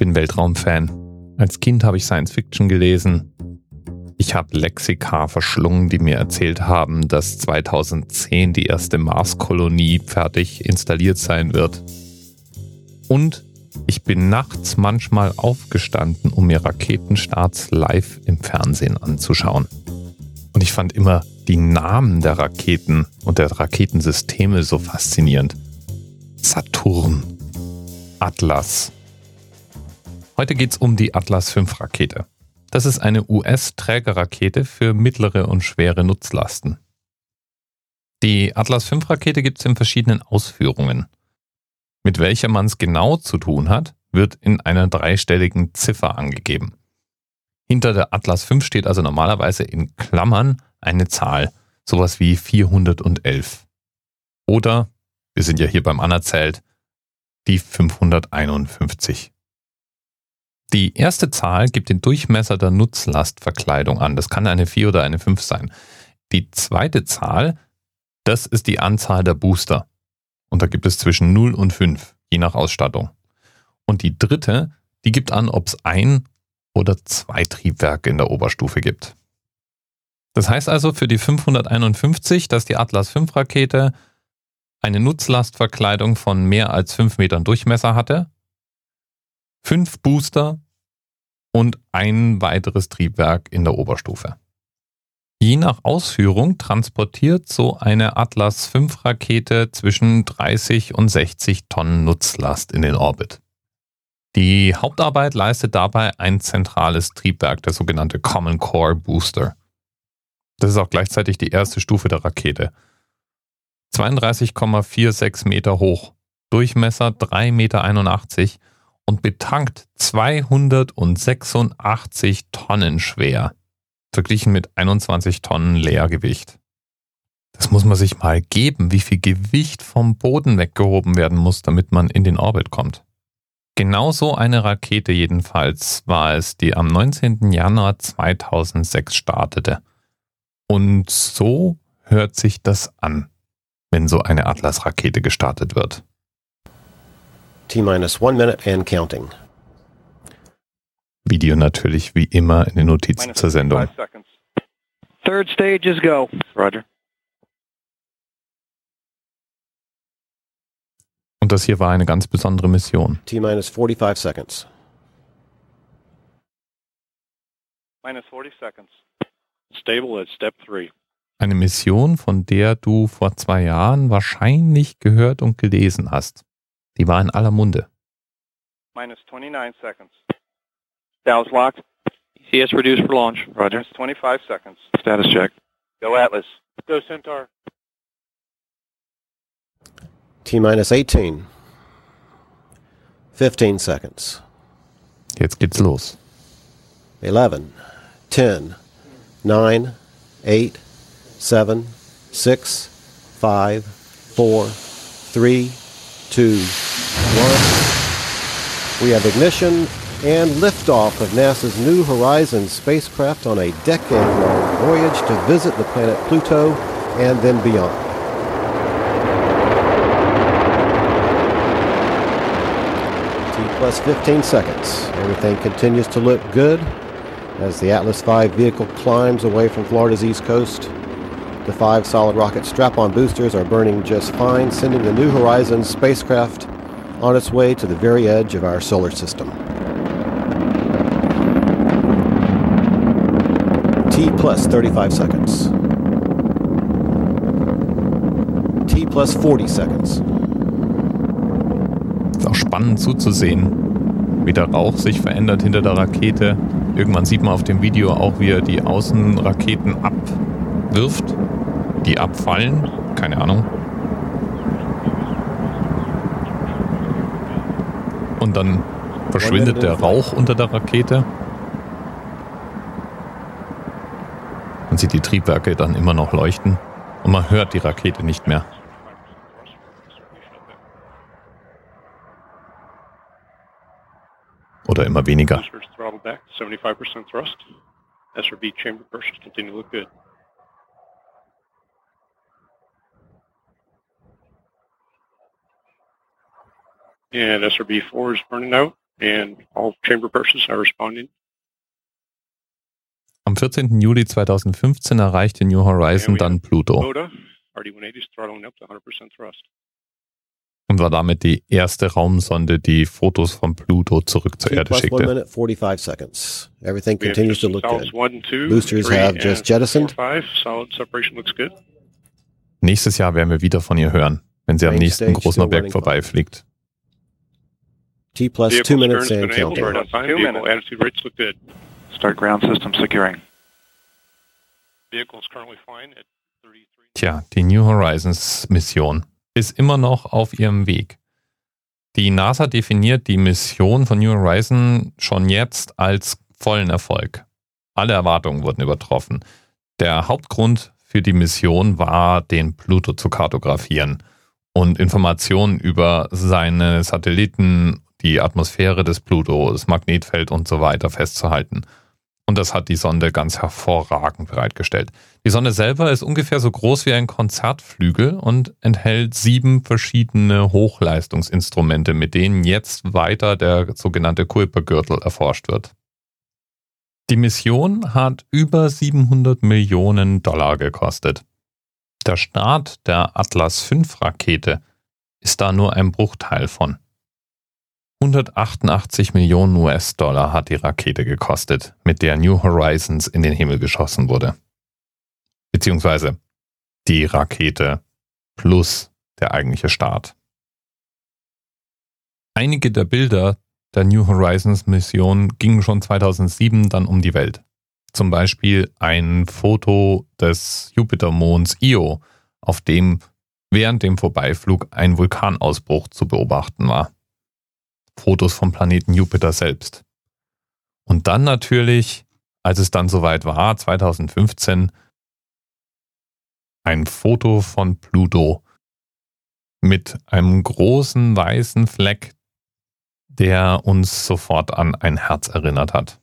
bin Weltraumfan. Als Kind habe ich Science Fiction gelesen. Ich habe Lexika verschlungen, die mir erzählt haben, dass 2010 die erste Marskolonie fertig installiert sein wird. Und ich bin nachts manchmal aufgestanden, um mir Raketenstarts live im Fernsehen anzuschauen. Und ich fand immer die Namen der Raketen und der Raketensysteme so faszinierend. Saturn, Atlas. Heute geht es um die Atlas V Rakete. Das ist eine US-Trägerrakete für mittlere und schwere Nutzlasten. Die Atlas V Rakete gibt es in verschiedenen Ausführungen. Mit welcher man es genau zu tun hat, wird in einer dreistelligen Ziffer angegeben. Hinter der Atlas V steht also normalerweise in Klammern eine Zahl, sowas wie 411. Oder, wir sind ja hier beim Anerzählt, die 551. Die erste Zahl gibt den Durchmesser der Nutzlastverkleidung an. Das kann eine 4 oder eine 5 sein. Die zweite Zahl, das ist die Anzahl der Booster. Und da gibt es zwischen 0 und 5, je nach Ausstattung. Und die dritte, die gibt an, ob es ein oder zwei Triebwerke in der Oberstufe gibt. Das heißt also für die 551, dass die Atlas V Rakete eine Nutzlastverkleidung von mehr als 5 Metern Durchmesser hatte, fünf Booster und ein weiteres Triebwerk in der Oberstufe. Je nach Ausführung transportiert so eine Atlas V Rakete zwischen 30 und 60 Tonnen Nutzlast in den Orbit. Die Hauptarbeit leistet dabei ein zentrales Triebwerk, der sogenannte Common Core Booster. Das ist auch gleichzeitig die erste Stufe der Rakete. 32,46 Meter hoch, Durchmesser 3,81 Meter und betankt 286 Tonnen schwer verglichen mit 21 Tonnen Leergewicht. Das muss man sich mal geben, wie viel Gewicht vom Boden weggehoben werden muss, damit man in den Orbit kommt. Genauso eine Rakete jedenfalls war es, die am 19. Januar 2006 startete. Und so hört sich das an, wenn so eine Atlas-Rakete gestartet wird. T-minus one minute and counting. Video natürlich wie immer in den Notizen zur Sendung. Third stage is go. Roger. Und das hier war eine ganz besondere Mission. T-minus 45 seconds. Minus 40 seconds. Stable at step 3. Eine Mission, von der du vor zwei Jahren wahrscheinlich gehört und gelesen hast. Die war in aller Munde. Minus 29 seconds. Dallas locked. ECS reduced for launch. Roger. Minus 25 seconds. Status check. Go Atlas. Go Centaur. T-minus 18. 15 seconds. Jetzt geht's los. 11, 10, 9, 8, 7, 6, 5, 4, 3, 2, 1. We have ignition and liftoff of NASA's New Horizons spacecraft on a decade-long voyage to visit the planet Pluto and then beyond. Plus 15 seconds. Everything continues to look good as the Atlas V vehicle climbs away from Florida's east coast. The five solid rocket strap-on boosters are burning just fine, sending the New Horizons spacecraft on its way to the very edge of our solar system. T plus 35 seconds. T plus 40 seconds. Ist auch spannend zuzusehen, wie der Rauch sich verändert hinter der Rakete. Irgendwann sieht man auf dem Video auch, wie er die Außenraketen abwirft, die abfallen. Keine Ahnung. Und dann verschwindet der Rauch unter der Rakete. Man sieht die Triebwerke dann immer noch leuchten und man hört die Rakete nicht mehr. Oder immer weniger. Boosters throttled back. 75% thrust. SRB chamber to look good. And SRB4 is burning out. And all chamber persons are responding. Am 14. Juli 2015 erreichte New Horizon dann Pluto und war damit die erste Raumsonde, die Fotos von Pluto zurück zur Erde schickte. Minute, 45 seconds. Everything continues to look good. One, two, Boosters have just jettisoned. Four, five, Nächstes Jahr werden wir wieder von ihr hören, wenn sie am nächsten großen Objekt vorbeifliegt. T plus two minutes and counting. Start ground system securing. Tja, die New Horizons Mission ist immer noch auf ihrem Weg. Die NASA definiert die Mission von New Horizons schon jetzt als vollen Erfolg. Alle Erwartungen wurden übertroffen. Der Hauptgrund für die Mission war, den Pluto zu kartografieren und Informationen über seine Satelliten, die Atmosphäre des Pluto, das Magnetfeld und so weiter festzuhalten. Und das hat die Sonde ganz hervorragend bereitgestellt. Die Sonde selber ist ungefähr so groß wie ein Konzertflügel und enthält sieben verschiedene Hochleistungsinstrumente, mit denen jetzt weiter der sogenannte Kuipergürtel erforscht wird. Die Mission hat über 700 Millionen Dollar gekostet. Der Start der Atlas V Rakete ist da nur ein Bruchteil von. 188 Millionen US-Dollar hat die Rakete gekostet, mit der New Horizons in den Himmel geschossen wurde. Beziehungsweise die Rakete plus der eigentliche Start. Einige der Bilder der New Horizons Mission gingen schon 2007 dann um die Welt. Zum Beispiel ein Foto des Jupitermonds Io, auf dem während dem Vorbeiflug ein Vulkanausbruch zu beobachten war. Fotos vom Planeten Jupiter selbst. Und dann natürlich, als es dann soweit war, 2015, ein Foto von Pluto mit einem großen weißen Fleck, der uns sofort an ein Herz erinnert hat.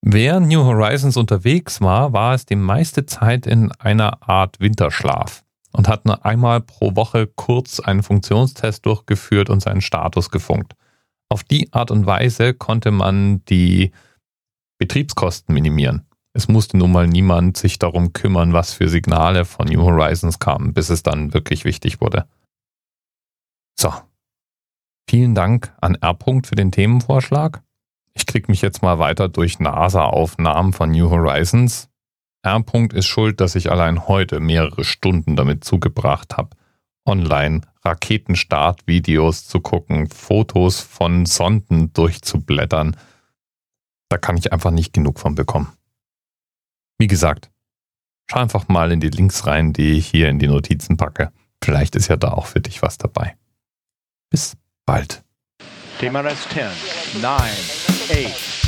Wer New Horizons unterwegs war, war es die meiste Zeit in einer Art Winterschlaf und hat nur einmal pro Woche kurz einen Funktionstest durchgeführt und seinen Status gefunkt. Auf die Art und Weise konnte man die Betriebskosten minimieren. Es musste nun mal niemand sich darum kümmern, was für Signale von New Horizons kamen, bis es dann wirklich wichtig wurde. So. Vielen Dank an R. für den Themenvorschlag. Ich krieg mich jetzt mal weiter durch NASA-Aufnahmen von New Horizons. R. ist schuld, dass ich allein heute mehrere Stunden damit zugebracht habe, online Raketenstartvideos zu gucken, Fotos von Sonden durchzublättern. Da kann ich einfach nicht genug von bekommen. Wie gesagt, schau einfach mal in die Links rein, die ich hier in die Notizen packe. Vielleicht ist ja da auch für dich was dabei. Bis bald. TMRS 10, 9, 8,